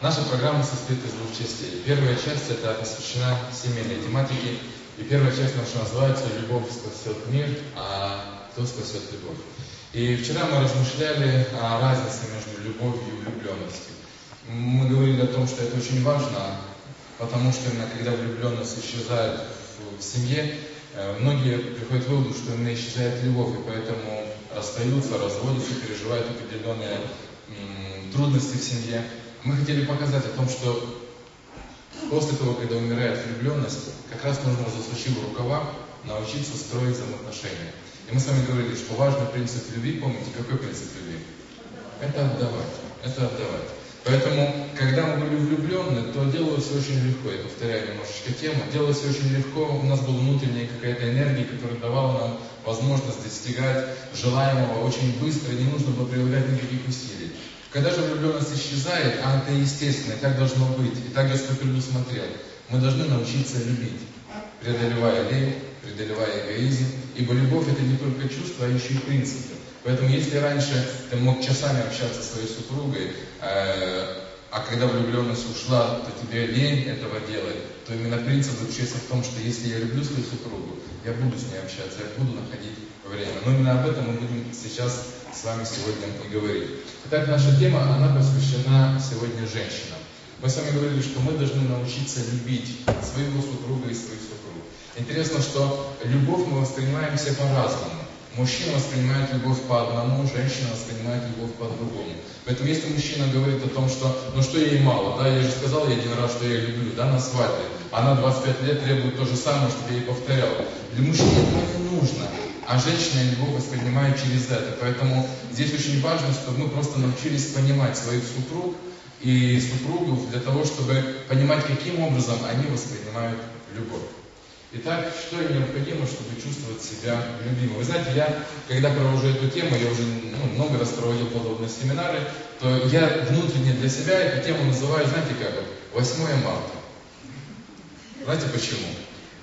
Наша программа состоит из двух частей. Первая часть это посвящена семейной тематике. И первая часть наша называется «Любовь спасет мир, а кто спасет любовь». И вчера мы размышляли о разнице между любовью и влюбленностью. Мы говорили о том, что это очень важно, потому что именно когда влюбленность исчезает в, семье, э, многие приходят к выводу, что именно исчезает любовь, и поэтому расстаются, разводятся, переживают определенные трудности в семье. Мы хотели показать о том, что после того, когда умирает влюбленность, как раз нужно, засучив рукава, научиться строить взаимоотношения. И мы с вами говорили, что важный принцип любви, помните, какой принцип любви? Это отдавать. Это отдавать. Поэтому, когда мы были влюблены, то делалось очень легко. Я повторяю немножечко тему. Делалось очень легко. У нас была внутренняя какая-то энергия, которая давала нам возможность достигать желаемого очень быстро. Не нужно было прилагать никаких усилий. Когда же влюбленность исчезает, а это естественно, и так должно быть, и так Господь предусмотрел, мы должны научиться любить, преодолевая лень, преодолевая эгоизм, ибо любовь это не только чувство, а еще и принципы. Поэтому если раньше ты мог часами общаться со своей супругой, э, а когда влюбленность ушла, то тебе лень этого делать, то именно принцип заключается в том, что если я люблю свою супругу, я буду с ней общаться, я буду находить время. Но именно об этом мы будем сейчас с вами сегодня и говорить. Итак, наша тема, она посвящена сегодня женщинам. Мы с вами говорили, что мы должны научиться любить своего супруга и своих супруг. Интересно, что любовь мы воспринимаем все по-разному. Мужчина воспринимает любовь по одному, женщина воспринимает любовь по другому. Поэтому если мужчина говорит о том, что ну что ей мало, да, я же сказал ей один раз, что я люблю, да, на свадьбе. Она 25 лет требует то же самое, чтобы я ей повторял. Для мужчины это не нужно а женщина его воспринимает через это. Поэтому здесь очень важно, чтобы мы просто научились понимать своих супруг и супругов для того, чтобы понимать, каким образом они воспринимают любовь. Итак, что им необходимо, чтобы чувствовать себя любимым? Вы знаете, я, когда провожу эту тему, я уже ну, много раз проводил подобные семинары, то я внутренне для себя эту тему называю, знаете как, 8 марта. Знаете почему?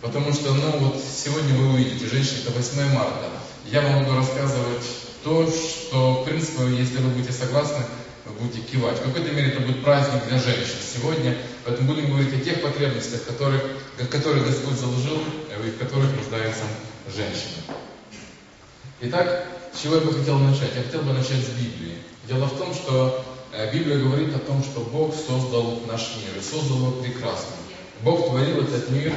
Потому что, ну вот сегодня вы увидите, женщина, это 8 марта. Я вам буду рассказывать то, что, в принципе, если вы будете согласны, вы будете кивать. В какой-то мере это будет праздник для женщин сегодня, поэтому будем говорить о тех потребностях, которые, которые Господь заложил и в которых нуждается женщина. Итак, с чего я бы хотел начать? Я хотел бы начать с Библии. Дело в том, что э, Библия говорит о том, что Бог создал наш мир и создал его прекрасно. Бог творил этот мир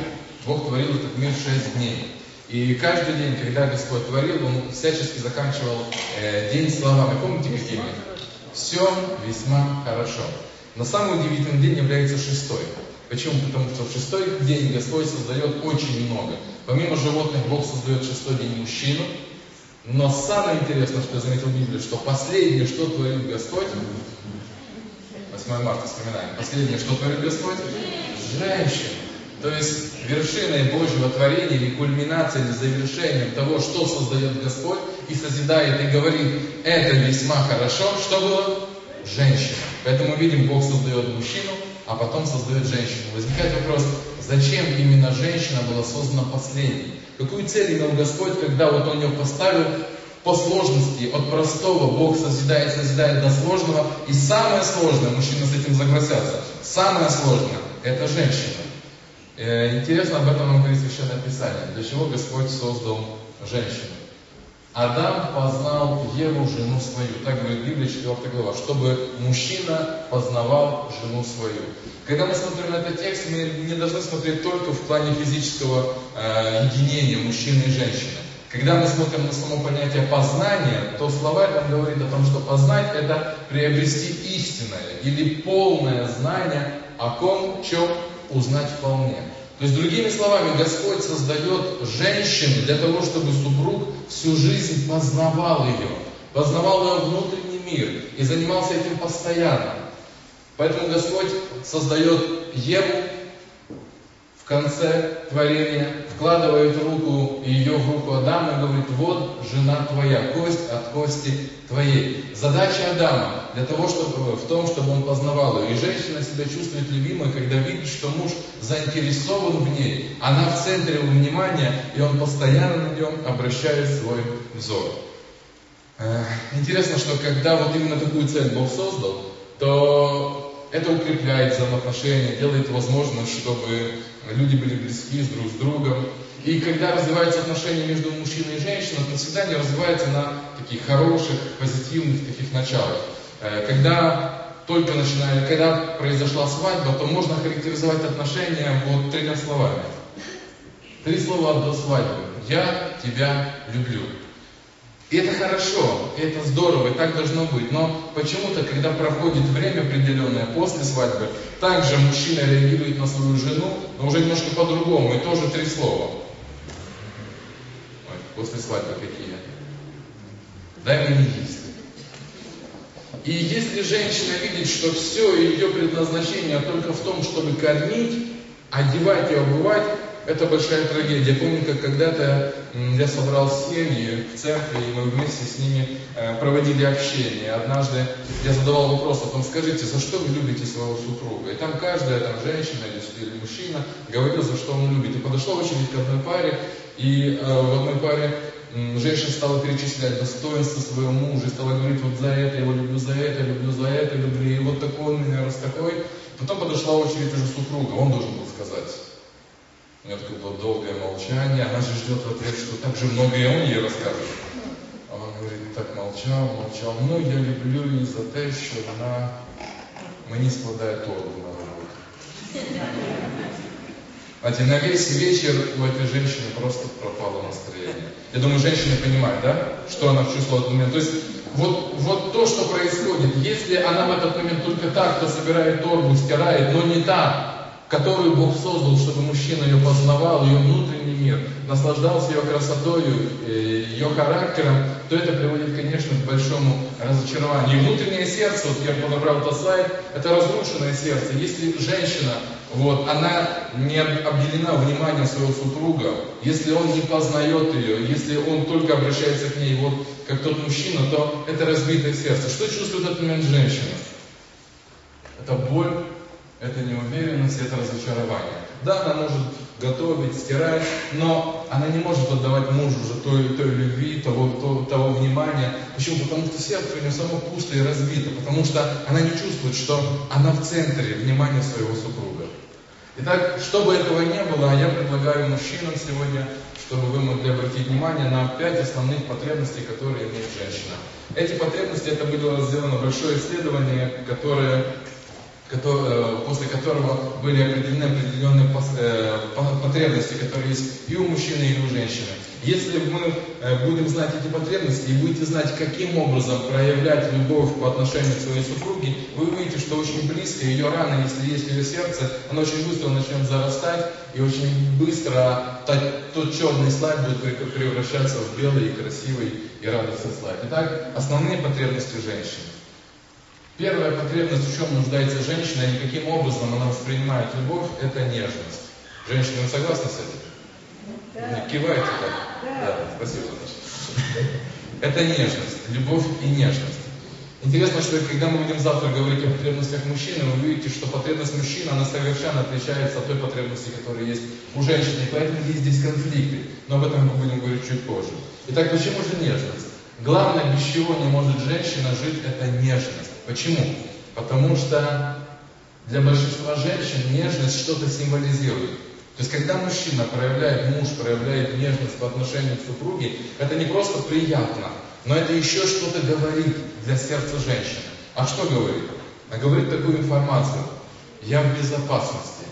Бог творил этот мир шесть дней. И каждый день, когда Господь творил, Он всячески заканчивал э, день словами. Помните какими? Все весьма хорошо. Но самый удивительный день является шестой. Почему? Потому что в шестой день Господь создает очень много. Помимо животных, Бог создает в шестой день мужчину. Но самое интересное, что я заметил в Библии, что последнее, что творит Господь, 8 марта вспоминаем, последнее, что творит Господь, женщина. То есть вершиной Божьего творения или кульминацией, или завершением того, что создает Господь и созидает и говорит, это весьма хорошо, что было? Женщина. Поэтому видим, Бог создает мужчину, а потом создает женщину. Возникает вопрос, зачем именно женщина была создана последней? Какую цель имел Господь, когда вот Он ее поставил по сложности, от простого Бог созидает, созидает до сложного, и самое сложное, мужчины с этим согласятся, самое сложное – это женщина. Э, интересно об этом нам говорит Священное Писание. Для чего Господь создал женщину? Адам познал Еву, жену свою. Так говорит Библия, 4 глава. Чтобы мужчина познавал жену свою. Когда мы смотрим на этот текст, мы не должны смотреть только в плане физического э, единения мужчины и женщины. Когда мы смотрим на само понятие познания, то словарь нам говорит о том, что познать это приобрести истинное или полное знание о ком, чем узнать вполне. То есть, другими словами, Господь создает женщину для того, чтобы супруг всю жизнь познавал ее, познавал ее внутренний мир и занимался этим постоянно. Поэтому Господь создает Еву в конце творения, вкладывает руку ее в руку Адама и говорит, вот жена твоя, кость от кости твоей. Задача Адама для того, чтобы, в том, чтобы он познавал ее. И женщина себя чувствует любимой, когда видит, что муж заинтересован в ней, она в центре его внимания, и он постоянно на нем обращает свой взор. Э, интересно, что когда вот именно такую цель Бог создал, то это укрепляет взаимоотношения, делает возможным, чтобы люди были близки друг с другом. И когда развиваются отношения между мужчиной и женщиной, это всегда не развивается на таких хороших, позитивных таких началах. Э, когда только начинает, когда произошла свадьба, то можно характеризовать отношения вот тремя словами. Три слова до свадьбы. Я тебя люблю. И это хорошо, и это здорово, и так должно быть. Но почему-то, когда проходит время определенное после свадьбы, также мужчина реагирует на свою жену, но уже немножко по-другому, и тоже три слова. Ой, после свадьбы какие? Дай мне есть. И если женщина видит, что все ее предназначение только в том, чтобы кормить, одевать и обувать, это большая трагедия. Помню, как когда-то я собрал семьи в церкви, и мы вместе с ними э, проводили общение. Однажды я задавал вопрос о том, скажите, за что вы любите своего супруга? И там каждая там, женщина или мужчина говорил, за что он любит. И подошла очередь к одной паре, и э, в одной паре женщина стала перечислять достоинства своего мужа, и стала говорить, вот за это я его люблю, за это люблю, за это люблю, и вот такой он меня, раз такой. Потом подошла очередь уже супруга, он должен был сказать. У нее такое было долгое молчание, она же ждет в ответ, что так же много и он ей расскажет. А он говорит, так молчал, молчал. Ну, я люблю її за те, що вона мені складає торбу на работу. Знаете, на весь вечер у этой женщины просто пропало настроение. Я думаю, женщины понимают, да, что она чувствовала в этот момент. То есть вот, вот то, что происходит, если она в этот момент только так, то собирает торбу, стирает, но не так, которую Бог создал, чтобы мужчина ее познавал, ее внутренний мир, наслаждался ее красотой, э, ее характером, то это приводит, конечно, к большому разочарованию. И внутреннее сердце, вот я подобрал этот слайд, это разрушенное сердце. Если женщина, вот, она не обделена вниманием своего супруга, если он не познает ее, если он только обращается к ней, вот, как тот мужчина, то это разбитое сердце. Что чувствует этот момент женщина? Это боль, это неуверенность, это разочарование. Да, она может готовить, стирать, но она не может отдавать мужу уже той, той любви, того, того, того внимания. Почему? Потому что сердце у нее само пусто и разбито, потому что она не чувствует, что она в центре внимания своего супруга. Итак, чтобы этого не было, я предлагаю мужчинам сегодня, чтобы вы могли обратить внимание на пять основных потребностей, которые имеет женщина. Эти потребности, это было сделано большое исследование, которое после которого были определены определенные э, потребности, которые есть и у мужчины, и у женщины. Если мы э, будем знать эти потребности и будете знать, каким образом проявлять любовь по отношению к своей супруге, вы увидите, что очень близко ее рана, если есть ее сердце, она очень быстро начнет зарастать, и очень быстро тот черный слайд будет превращаться в белый и красивый и радостный слайд. Итак, основные потребности женщины. Первая потребность, в чем нуждается женщина и каким образом она воспринимает любовь, это нежность. Женщина, вы согласны с этим? Да. Киваете так? Да. да. Спасибо, Наташа. Это нежность, любовь и нежность. Интересно, что когда мы будем завтра говорить о потребностях мужчины, вы увидите, что потребность мужчины, она совершенно отличается от той потребности, которая есть у женщины. И поэтому есть здесь конфликты. Но об этом мы будем говорить чуть позже. Итак, почему же нежность? Главное, без чего не может женщина жить, это нежность. Почему? Потому что для большинства женщин нежность что-то символизирует. То есть, когда мужчина проявляет, муж проявляет нежность по отношению к супруге, это не просто приятно, но это еще что-то говорит для сердца женщины. А что говорит? А говорит такую информацию. Я в безопасности,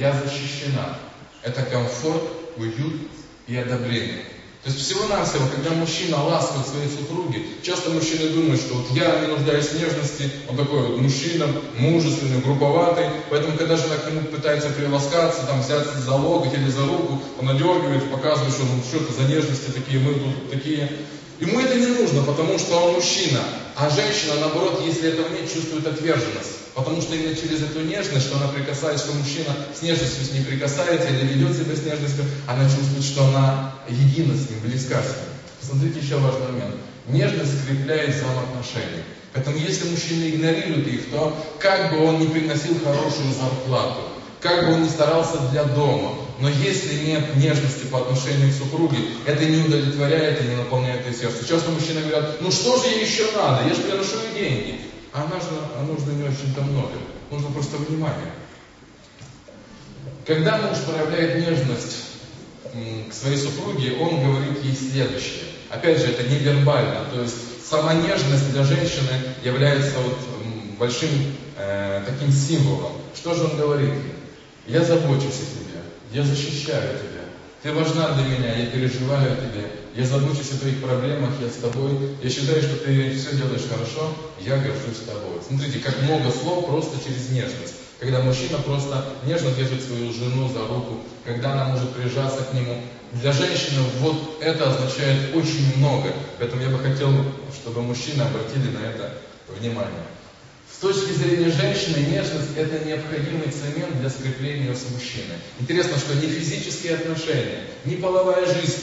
я защищена. Это комфорт, уют и одобрение. То есть всего-навсего, когда мужчина ласкает своей супруге, часто мужчины думают, что вот я не нуждаюсь в нежности, он такой вот мужчина, мужественный, грубоватый, поэтому когда жена к нему пытается приласкаться, там взяться за локоть или за руку, он одергивает, показывает, что ну что это за нежности такие, мы тут такие. Ему это не нужно, потому что он мужчина, а женщина, наоборот, если этого нет, чувствует отверженность. Потому что именно через эту нежность, что она прикасается, что мужчина с нежностью с ней прикасается или ведет себя с нежностью, она чувствует, что она едина с ним, близка с ним. Посмотрите еще важный момент. Нежность скрепляет взаимоотношения. Поэтому если мужчина игнорирует их, то как бы он не приносил хорошую зарплату, как бы он ни старался для дома, но если нет нежности по отношению к супруге, это не удовлетворяет и не наполняет ее сердце. Часто мужчины говорят, ну что же ей еще надо, я же приношу ей деньги. А нужно, а нужно не очень-то много. Нужно просто внимание. Когда муж проявляет нежность к своей супруге, он говорит ей следующее. Опять же, это невербально, то есть сама нежность для женщины является вот большим э, таким символом. Что же он говорит? Я забочусь о тебе, я защищаю тебя, ты важна для меня, я переживаю о тебе, я забочусь о твоих проблемах, я с тобой, я считаю, что ты все делаешь хорошо, я горжусь тобой. Смотрите, как много слов просто через нежность. Когда мужчина просто нежно держит свою жену за руку, когда она может прижаться к нему. Для женщины вот это означает очень много. Поэтому я бы хотел, чтобы мужчины обратили на это внимание. С точки зрения женщины, нежность – это необходимый цемент для скрепления с мужчиной. Интересно, что не физические отношения, не половая жизнь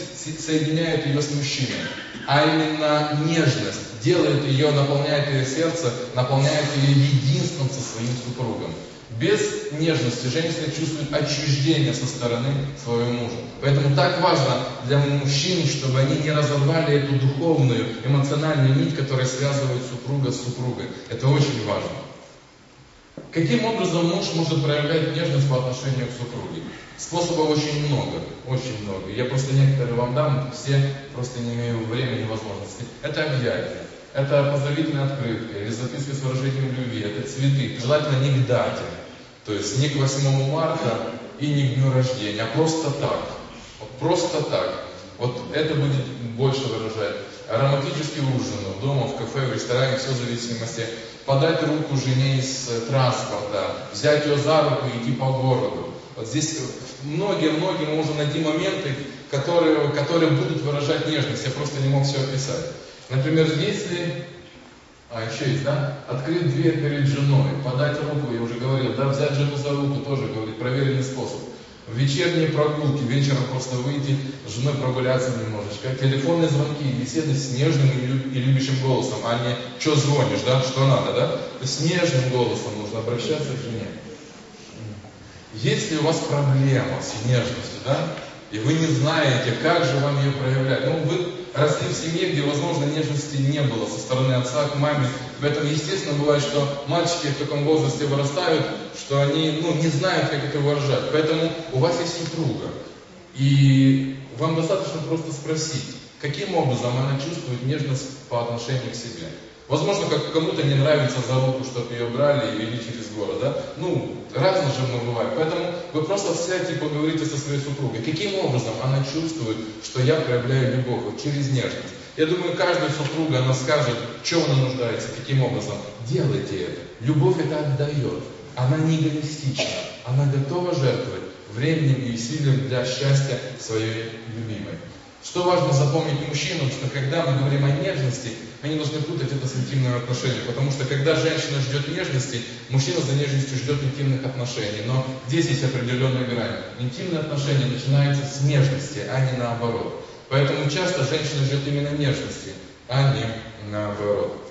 соединяют ее с мужчиной, а именно нежность делает ее, наполняет ее сердце, наполняет ее единством со своим супругом. Без нежности женщина чувствует отчуждение со стороны своего мужа. Поэтому так важно для мужчин, чтобы они не разорвали эту духовную, эмоциональную нить, которая связывает супруга с супругой. Это очень важно. Каким образом муж может проявлять нежность по отношению к супруге? Способов очень много, очень много. Я просто некоторые вам дам, все просто не имею времени и возможности. Это объятия, это поздравительная открытка или записка с выражением любви, это цветы, желательно не к дате. То есть не к 8 марта и не к дню рождения, а просто так. Вот просто так. Вот это будет больше выражать. Романтический ужин дома, в кафе, в ресторане, все в зависимости. Подать руку жене из транспорта, взять ее за руку и идти по городу. Вот здесь многие-многие мы можем найти моменты, которые, которые будут выражать нежность. Я просто не мог все описать. Например, если а еще есть, да? Открыть дверь перед женой, подать руку, я уже говорил, да, взять жену за руку, тоже говорит, проверенный способ. В вечерние прогулки, вечером просто выйти с женой прогуляться немножечко. Телефонные звонки, беседы с нежным и любящим голосом, а не что звонишь, да, что надо, да? С нежным голосом нужно обращаться к жене. Если у вас проблема с нежностью, да, и вы не знаете, как же вам ее проявлять, ну вы росли в семье, где, возможно, нежности не было со стороны отца к маме. Поэтому, естественно, бывает, что мальчики в таком возрасте вырастают, что они ну, не знают, как это выражать. Поэтому у вас есть супруга. И вам достаточно просто спросить, каким образом она чувствует нежность по отношению к себе. Возможно, как кому-то не нравится за руку, чтобы ее брали и вели через город, да? Ну, разно же мы бывает. Поэтому вы просто сядьте и поговорите со своей супругой. Каким образом она чувствует, что я проявляю любовь вот через нежность? Я думаю, каждая супруга, она скажет, чем она нуждается, каким образом. Делайте это. Любовь это отдает. Она не эгоистична. Она готова жертвовать временем и усилием для счастья своей любимой. Что важно запомнить мужчинам, что когда мы говорим о нежности, не должны путать это с интимными отношениями, потому что когда женщина ждет нежности, мужчина за нежностью ждет интимных отношений. Но здесь есть определенная грань. Интимные отношения начинаются с нежности, а не наоборот. Поэтому часто женщина ждет именно нежности, а не наоборот.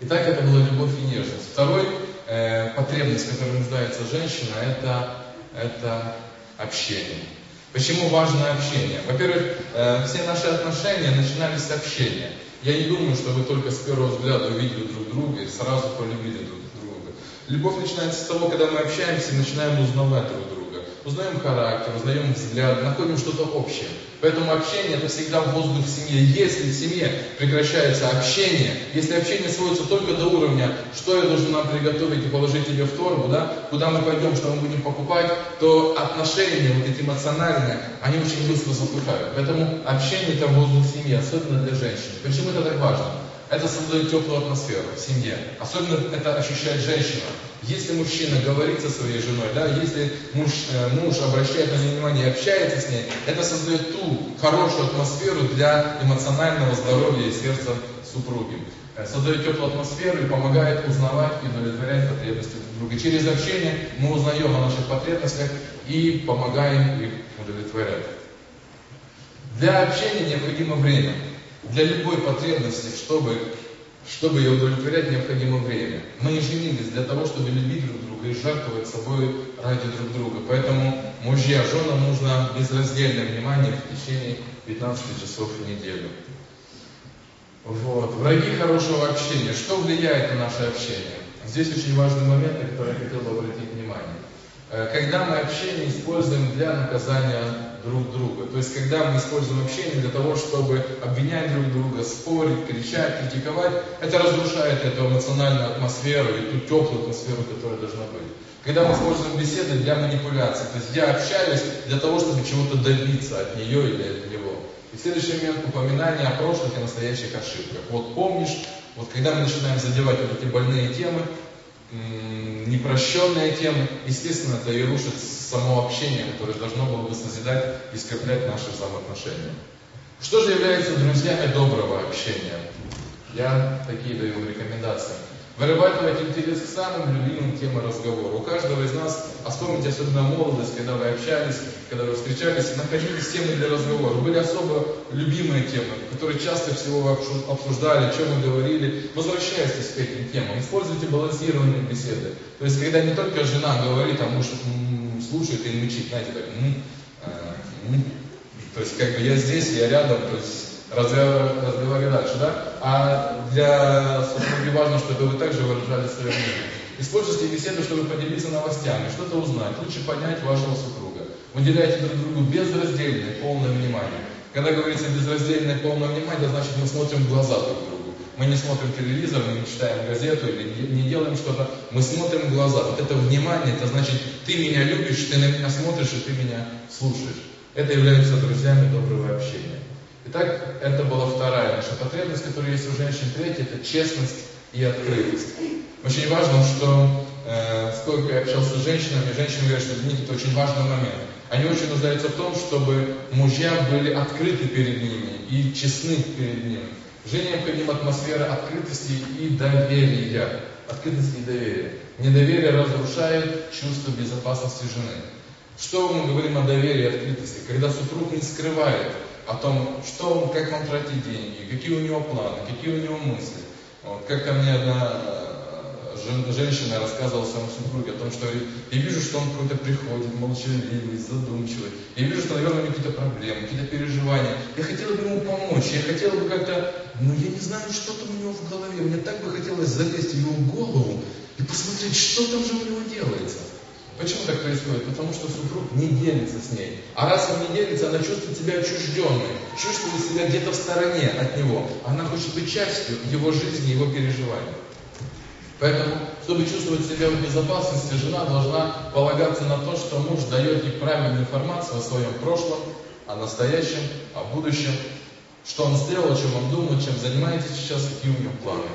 Итак, это была любовь и нежность. Второй э, потребность, которой нуждается женщина, это, это общение. Почему важно общение? Во-первых, э, все наши отношения начинались с общения. Я не думаю, что вы только с первого взгляда увидели друг друга и сразу полюбили друг друга. Любовь начинается с того, когда мы общаемся и начинаем узнавать друг друга узнаем характер, узнаем взгляд, находим что-то общее. Поэтому общение это всегда воздух в семье. Если в семье прекращается общение, если общение сводится только до уровня, что я должен нам приготовить и положить тебе в торбу, да, куда мы пойдем, что мы будем покупать, то отношения, вот эти эмоциональные, они очень быстро затухают. Поэтому общение это воздух в семье, особенно для женщин. Почему это так важно? Это создает теплую атмосферу в семье. Особенно это ощущает женщина. Если мужчина говорит со своей женой, да, если муж, э, муж обращает на нее внимание и общается с ней, это создает ту хорошую атмосферу для эмоционального здоровья и сердца супруги. Э, создает теплую атмосферу и помогает узнавать и удовлетворять потребности друг друга. Через общение мы узнаем о наших потребностях и помогаем их удовлетворять. Для общения необходимо время. Для любой потребности, чтобы чтобы ее удовлетворять, необходимо время. Мы не женились для того, чтобы любить друг друга и жертвовать собой ради друг друга. Поэтому мужья, женам нужно безраздельное внимание в течение 15 часов в неделю. Вот. Враги хорошего общения. Что влияет на наше общение? Здесь очень важный момент, на который я хотел бы обратить внимание. Э, когда мы общение используем для наказания друг друга. То есть, когда мы используем общение для того, чтобы обвинять друг друга, спорить, кричать, критиковать, это разрушает эту эмоциональную атмосферу и ту теплую атмосферу, которая должна быть. Когда мы используем беседы для манипуляции, то есть я общаюсь для того, чтобы чего-то добиться от нее или от него. И следующий момент упоминание о прошлых и настоящих ошибках. Вот помнишь, вот когда мы начинаем задевать вот эти больные темы, непрощенные темы, естественно, это и рушит само общение, которое должно было бы созидать и скреплять наши взаимоотношения. Что же является друзьями доброго общения? Я такие даю рекомендации. Вырабатывать интерес к самым любимым темам разговора. У каждого из нас, а вспомните особенно молодость, когда вы общались, когда вы встречались, находились темы для разговора. Были особо любимые темы, которые часто всего вы обсуждали, чем вы говорили. Возвращайтесь к этим темам. Используйте балансированные беседы. То есть, когда не только жена говорит, а муж слушает и мычит, знаете, так, м -м -м. то есть, как бы я здесь, я рядом, то есть, разговаривали дальше, да? А для супруги важно, чтобы вы также выражали свое мнение. Используйте беседу, чтобы поделиться новостями, что-то узнать, лучше понять вашего супруга. Уделяйте друг другу безраздельное, полное внимание. Когда говорится безраздельное, полное внимание, это значит мы смотрим в глаза друг другу. Мы не смотрим телевизор, мы не читаем газету или не делаем что-то. Мы смотрим в глаза. Вот это внимание, это значит, ты меня любишь, ты на меня смотришь и ты меня слушаешь. Это является друзьями доброго общения. Итак, это была вторая наша потребность, которая есть у женщин. Третья – это честность и открытость. Очень важно, что э, сколько я общался с женщинами, женщины говорят, что для них это очень важный момент. Они очень нуждаются в том, чтобы мужья были открыты перед ними и честны перед ними. Жене необходима атмосфера открытости и доверия. Открытости и доверия. Недоверие разрушает чувство безопасности жены. Что мы говорим о доверии и открытости? Когда супруг не скрывает о том, что он, как он тратит деньги, какие у него планы, какие у него мысли. Вот, как-то мне одна э, женщина рассказывала своему супруге о том, что я вижу, что он какой-то приходит, молчаливый, задумчивый. Я вижу, что, наверное, у него какие-то проблемы, какие-то переживания. Я хотела бы ему помочь, я хотела бы как-то, ну я не знаю, что там у него в голове. Мне так бы хотелось залезть в его голову и посмотреть, что там же у него делается. Почему так происходит? Потому что супруг не делится с ней. А раз он не делится, она чувствует себя отчужденной, чувствует себя где-то в стороне от него. Она хочет быть частью его жизни, его переживаний. Поэтому, чтобы чувствовать себя в безопасности, жена должна полагаться на то, что муж дает ей правильную информацию о своем прошлом, о настоящем, о будущем, что он сделал, о чем он думает, чем занимается сейчас, какие у него планы.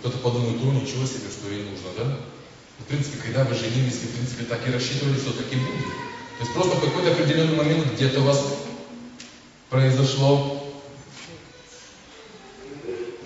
Кто-то подумает, о, ничего себе, что ей нужно, да? В принципе, когда вы женились, вы, в принципе, так и рассчитывали, что так и будет. То есть просто в какой-то определенный момент где-то у вас произошло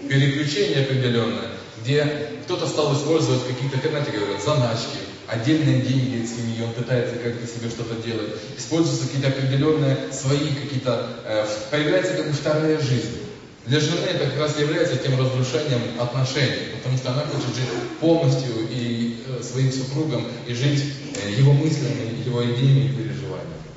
переключение определенное, где кто-то стал использовать какие-то, как знаете, говорят, заначки, отдельные деньги от семьи, он пытается как-то себе что-то делать, используются какие-то определенные свои какие-то, э, появляется как бы вторая жизнь. Для жены это как раз является тем разрушением отношений, потому что она хочет жить полностью и э, своим супругом, и жить э, его мыслями, его идеями и переживаниями.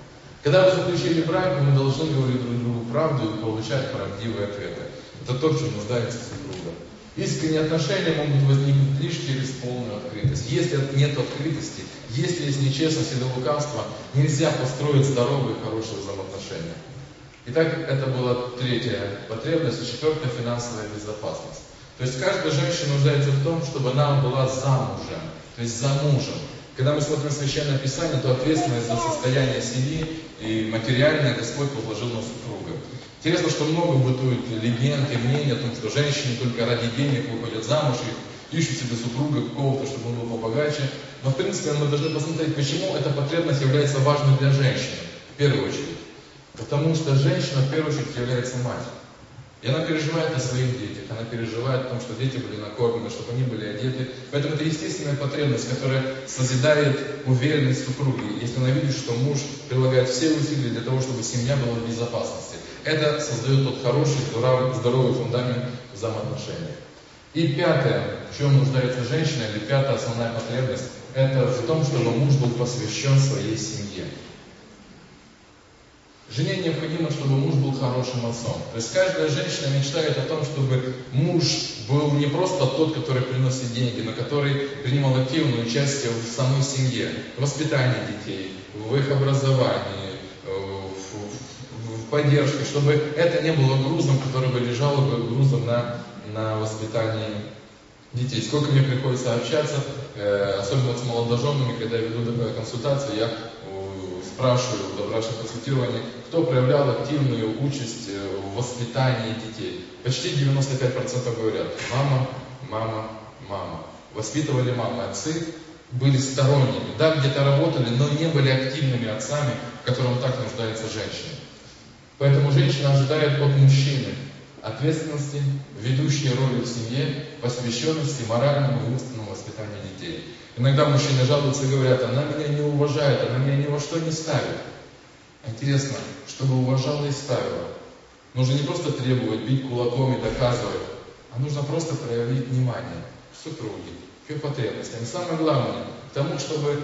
Когда вы заключили брак, вы должны говорить друг другу правду и получать правдивые ответы. Это то, в чем нуждается супруга. Искренние отношения могут возникнуть лишь через полную открытость. Если нет открытости, если есть нечестность или лукавство, нельзя построить здоровые, хорошие взаимоотношения. Итак, это была третья потребность, и четвертая финансовая безопасность. То есть каждая женщина нуждается в том, чтобы она была замужем, то есть за мужем. Когда мы смотрим Священное Писание, то ответственность за состояние семьи и материальное Господь возложил на супруга. Интересно, что много бытует легенд и мнений о том, что женщины только ради денег выходят замуж и ищут себе супруга какого-то, чтобы он был побогаче. Но в принципе мы должны посмотреть, почему эта потребность является важной для женщины, в первую очередь. Потому что женщина в первую очередь является матерью. И она переживает о своих детях, она переживает о том, что дети были накормлены, чтобы они были одеты. Поэтому это естественная потребность, которая созидает уверенность супруги, если она видит, что муж прилагает все усилия для того, чтобы семья была в безопасности. Это создает тот хороший, здоровый, здоровый фундамент взаимоотношений. И пятое, в чем нуждается женщина, или пятая основная потребность, это в том, чтобы муж был посвящен своей семье. Жене необходимо, чтобы муж был хорошим отцом. То есть каждая женщина мечтает о том, чтобы муж был не просто тот, который приносит деньги, но который принимал активное участие в самой семье, в воспитании детей, в их образовании, э, в, в, поддержке, чтобы это не было грузом, который бы лежал бы грузом на, на воспитании детей. Сколько мне приходится общаться, э, особенно с молодоженами, когда я веду консультацию, я спрашиваю в добрачном консультировании, кто проявлял активную участь э, в воспитании детей. Почти 95% говорят, мама, мама, мама. Воспитывали мамы, отцы были сторонними. Да, где-то работали, но не были активными отцами, в котором так нуждается женщина. Поэтому женщина ожидает от мужчины ответственности, ведущей роли в семье, посвященности моральному и умственному воспитанию детей. Иногда мужчины жалуются и говорят, она меня не уважает, она меня ни во что не ставит. Интересно, чтобы уважала и ставила. Нужно не просто требовать, бить кулаком и доказывать, а нужно просто проявить внимание к супруге, к ее потребностям. И самое главное, к тому, чтобы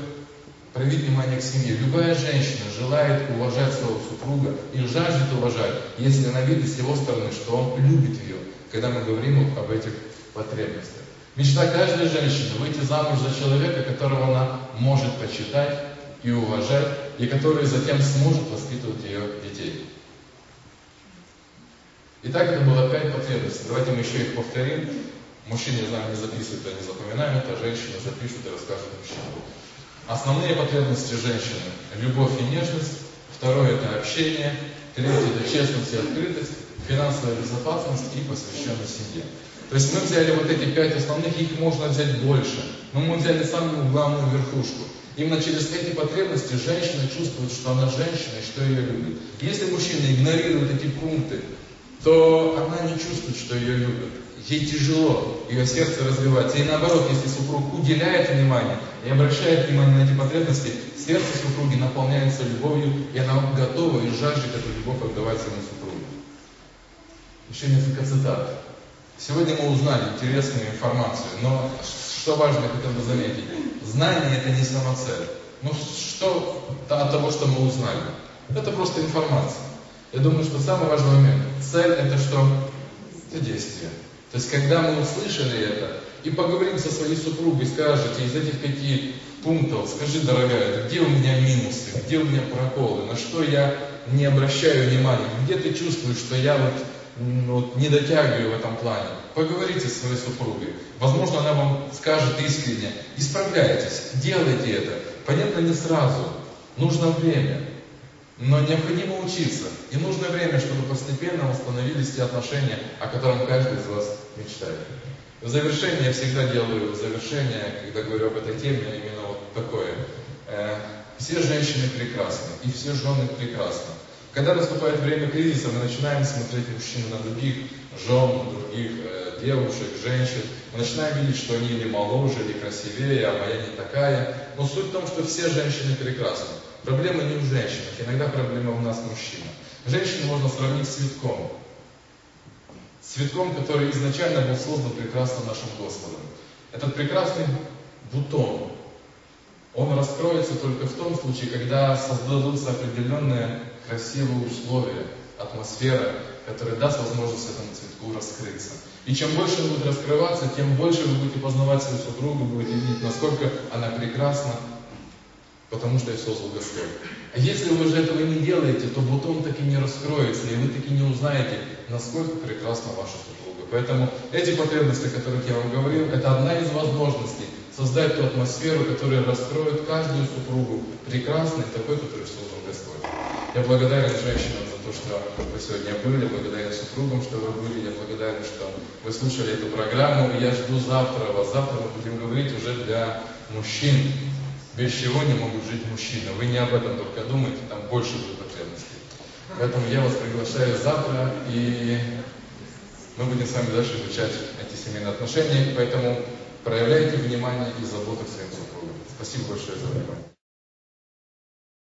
проявить внимание к семье. Любая женщина желает уважать своего супруга и жаждет уважать, если она видит с его стороны, что он любит ее, когда мы говорим об этих потребностях. Мечта каждой женщины выйти замуж за человека, которого она может почитать и уважать, и который затем сможет воспитывать ее детей. Итак, это было пять потребностей. Давайте мы еще их повторим. Мужчины, я знаю, не записывают, не запоминают, а женщины запишут и расскажут мужчинам. Основные потребности женщины – любовь и нежность. Второе – это общение. Третье – это честность и открытость. Финансовая безопасность и посвященность семье. То есть мы взяли вот эти пять основных, их можно взять больше. Но мы взяли самую главную верхушку. Именно через эти потребности женщина чувствует, что она женщина и что ее любят. Если мужчина игнорирует эти пункты, то она не чувствует, что ее любят. Ей тяжело, ее сердце развивается. И наоборот, если супруг уделяет внимание и обращает внимание на эти потребности, сердце супруги наполняется любовью, и она готова и жаждет эту любовь отдавать своему супругу. Еще несколько цитат. Сегодня мы узнали интересную информацию, но что важно, хотел бы заметить, знание это не самоцель. Ну что от того, что мы узнали? Это просто информация. Я думаю, что самый важный момент, цель это что? Это действие. То есть, когда мы услышали это, и поговорим со своей супругой, скажете из этих пяти пунктов, скажи, дорогая, где у меня минусы, где у меня проколы, на что я не обращаю внимания, где ты чувствуешь, что я вот вот, не дотягиваю в этом плане, поговорите с своей супругой. Возможно, она вам скажет искренне, исправляйтесь, делайте это. Понятно, не сразу, нужно время, но необходимо учиться. И нужно время, чтобы постепенно восстановились те отношения, о которых каждый из вас мечтает. В завершение я всегда делаю завершение, когда говорю об этой теме, именно вот такое. Э, все женщины прекрасны, и все жены прекрасны. Когда наступает время кризиса, мы начинаем смотреть мужчин на других жен, других э, девушек, женщин. Мы начинаем видеть, что они или моложе, или красивее, а моя не такая. Но суть в том, что все женщины прекрасны. Проблема не в женщинах, иногда проблема у нас мужчина. Женщину можно сравнить с цветком. Цветком, который изначально был создан прекрасно нашим Господом. Этот прекрасный бутон, он раскроется только в том случае, когда создадутся определенные красивые условия, атмосфера, которая даст возможность этому цветку раскрыться. И чем больше он будет раскрываться, тем больше вы будете познавать свою супругу, будете видеть, насколько она прекрасна, потому что ее создал Господь. А если вы же этого не делаете, то бутон так и не раскроется, и вы таки не узнаете, насколько прекрасна ваша супруга. Поэтому эти потребности, о которых я вам говорил, это одна из возможностей создать ту атмосферу, которая раскроет каждую супругу прекрасной, такой, который создал Господь. Я благодарен женщинам за то, что вы сегодня были, благодарен супругам, что вы были, я благодарен, что вы слушали эту программу, я жду завтра вас. Завтра мы будем говорить уже для мужчин, без чего не могут жить мужчины. Вы не об этом только думайте, там больше будет потребностей. Поэтому я вас приглашаю завтра, и мы будем с вами дальше изучать эти семейные отношения, поэтому проявляйте внимание и заботу к своим супругам. Спасибо большое за внимание.